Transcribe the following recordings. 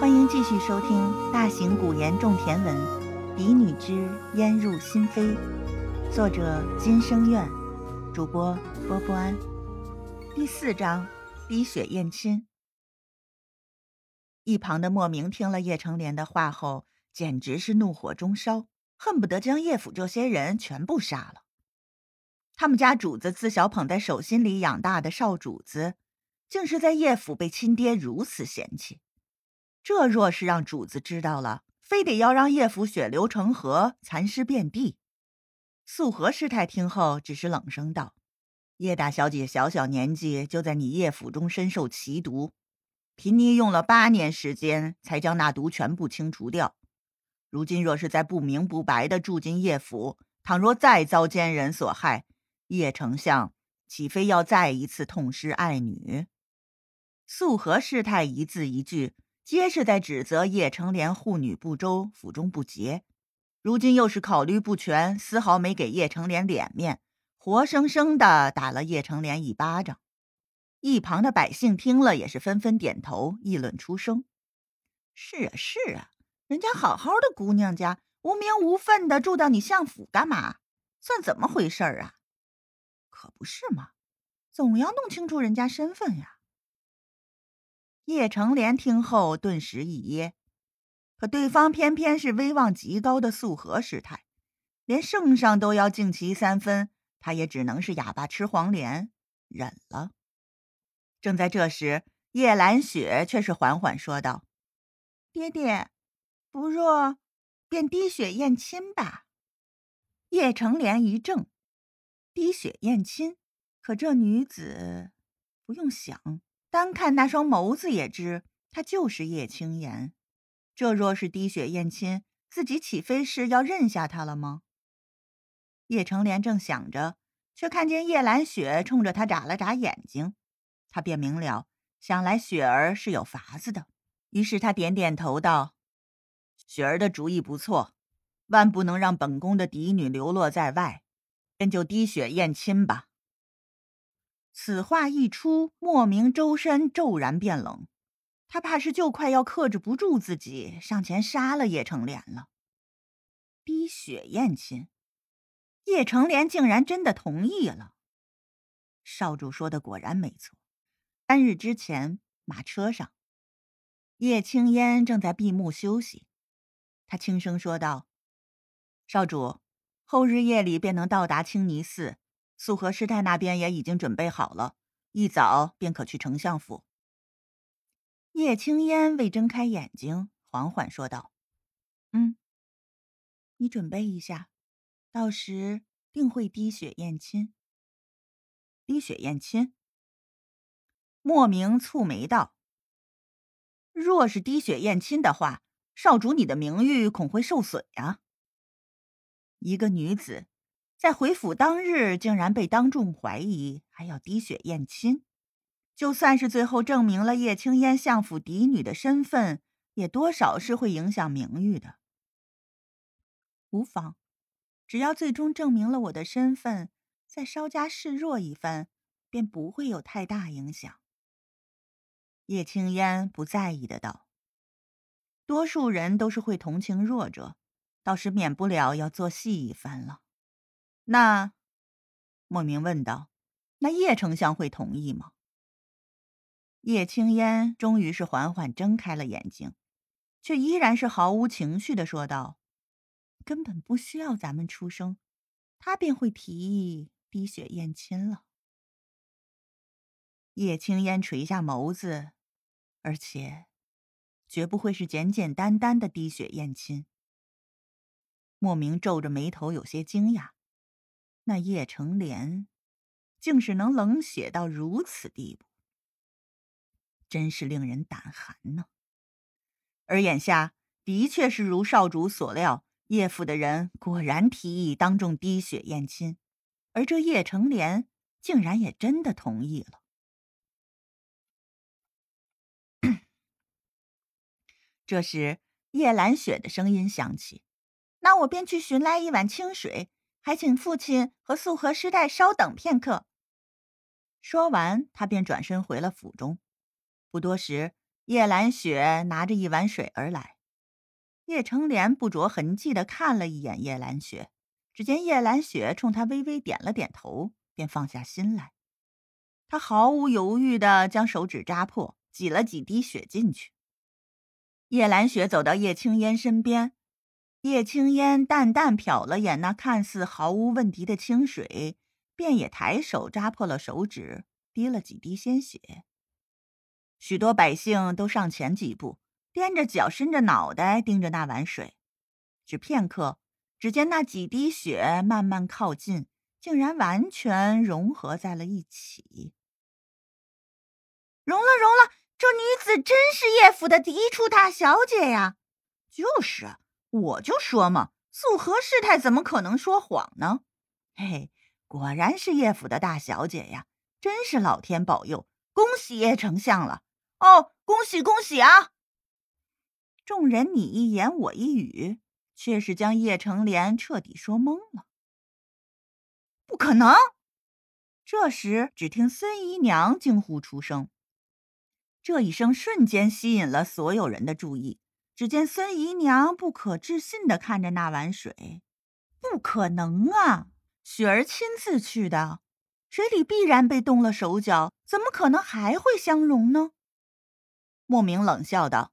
欢迎继续收听大型古言种田文《嫡女之烟入心扉》，作者金生院，主播波波安。第四章：滴血验亲。一旁的莫名听了叶成莲的话后，简直是怒火中烧，恨不得将叶府这些人全部杀了。他们家主子自小捧在手心里养大的少主子，竟是在叶府被亲爹如此嫌弃。这若是让主子知道了，非得要让叶府血流成河，残尸遍地。素和师太听后，只是冷声道：“叶大小姐小小年纪就在你叶府中身受奇毒，贫尼用了八年时间才将那毒全部清除掉。如今若是再不明不白的住进叶府，倘若再遭奸人所害，叶丞相岂非要再一次痛失爱女？”素和师太一字一句。皆是在指责叶成莲护女不周、府中不洁，如今又是考虑不全，丝毫没给叶成莲脸面，活生生的打了叶成莲一巴掌。一旁的百姓听了也是纷纷点头，议论出声：“是啊，是啊，人家好好的姑娘家，无名无分的住到你相府干嘛？算怎么回事儿啊？可不是嘛，总要弄清楚人家身份呀。”叶成莲听后顿时一噎，可对方偏偏是威望极高的素和师太，连圣上都要敬其三分，他也只能是哑巴吃黄连，忍了。正在这时，叶兰雪却是缓缓说道：“爹爹，不若便滴血验亲吧。”叶成莲一怔，滴血验亲？可这女子不用想。单看那双眸子也知，她就是叶青言。这若是滴血验亲，自己岂非是要认下他了吗？叶成莲正想着，却看见叶兰雪冲着他眨了眨眼睛，他便明了，想来雪儿是有法子的。于是他点点头道：“雪儿的主意不错，万不能让本宫的嫡女流落在外，便就滴血验亲吧。”此话一出，莫名周身骤然变冷，他怕是就快要克制不住自己，上前杀了叶成莲了。逼血验亲，叶成莲竟然真的同意了。少主说的果然没错。三日之前，马车上，叶青烟正在闭目休息，他轻声说道：“少主，后日夜里便能到达青泥寺。”素和师太那边也已经准备好了，一早便可去丞相府。叶青烟未睁开眼睛，缓缓说道：“嗯，你准备一下，到时定会滴血验亲。滴血验亲。”莫名蹙眉道：“若是滴血验亲的话，少主你的名誉恐会受损呀。一个女子。”在回府当日，竟然被当众怀疑，还要滴血验亲。就算是最后证明了叶青烟相府嫡女的身份，也多少是会影响名誉的。无妨，只要最终证明了我的身份，再稍加示弱一番，便不会有太大影响。叶青烟不在意的道：“多数人都是会同情弱者，倒是免不了要做戏一番了。”那，莫名问道：“那叶丞相会同意吗？”叶青烟终于是缓缓睁开了眼睛，却依然是毫无情绪的说道：“根本不需要咱们出声，他便会提议滴血验亲了。”叶青烟垂下眸子，而且绝不会是简简单单的滴血验亲。莫名皱着眉头，有些惊讶。那叶成莲，竟是能冷血到如此地步，真是令人胆寒呢。而眼下的确是如少主所料，叶府的人果然提议当众滴血验亲，而这叶成莲竟然也真的同意了。这时，叶兰雪的声音响起：“那我便去寻来一碗清水。”还请父亲和素和师太稍等片刻。说完，他便转身回了府中。不多时，叶兰雪拿着一碗水而来。叶成莲不着痕迹的看了一眼叶兰雪，只见叶兰雪冲他微微点了点头，便放下心来。他毫无犹豫的将手指扎破，挤了几滴血进去。叶兰雪走到叶青烟身边，叶青烟淡淡瞟了眼那看似毫无问题的清水，便也抬手扎破了手指，滴了几滴鲜血。许多百姓都上前几步。踮着脚，伸着脑袋，盯着那碗水。只片刻，只见那几滴血慢慢靠近，竟然完全融合在了一起。融了，融了！这女子真是叶府的嫡出大小姐呀！就是，我就说嘛，素和师太怎么可能说谎呢？嘿嘿，果然是叶府的大小姐呀！真是老天保佑，恭喜叶丞相了！哦，恭喜恭喜啊！众人你一言我一语，却是将叶成莲彻底说懵了。不可能！这时，只听孙姨娘惊呼出声，这一声瞬间吸引了所有人的注意。只见孙姨娘不可置信的看着那碗水：“不可能啊！雪儿亲自去的，水里必然被动了手脚，怎么可能还会相融呢？”莫名冷笑道。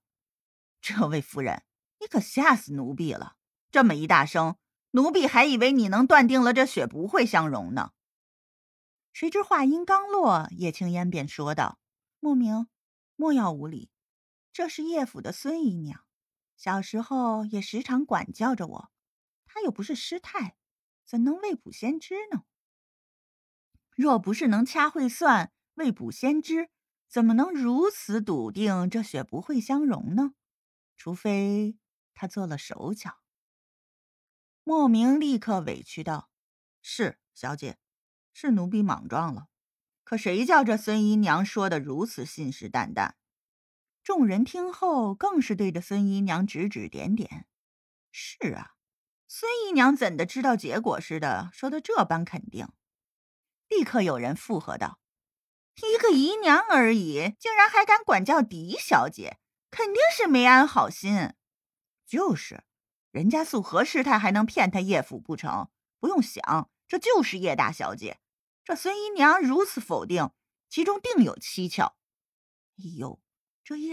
这位夫人，你可吓死奴婢了！这么一大声，奴婢还以为你能断定了这雪不会相融呢。谁知话音刚落，叶青烟便说道：“莫名，莫要无礼。这是叶府的孙姨娘，小时候也时常管教着我。她又不是师太，怎能未卜先知呢？若不是能掐会算，未卜先知，怎么能如此笃定这血不会相融呢？”除非他做了手脚。莫名立刻委屈道：“是小姐，是奴婢莽撞了。可谁叫这孙姨娘说的如此信誓旦旦？”众人听后更是对着孙姨娘指指点点。是啊，孙姨娘怎的知道结果似的，说的这般肯定。立刻有人附和道：“一个姨娘而已，竟然还敢管教嫡小姐！”肯定是没安好心，就是，人家素和师太还能骗他叶府不成？不用想，这就是叶大小姐。这孙姨娘如此否定，其中定有蹊跷。哎呦，这叶。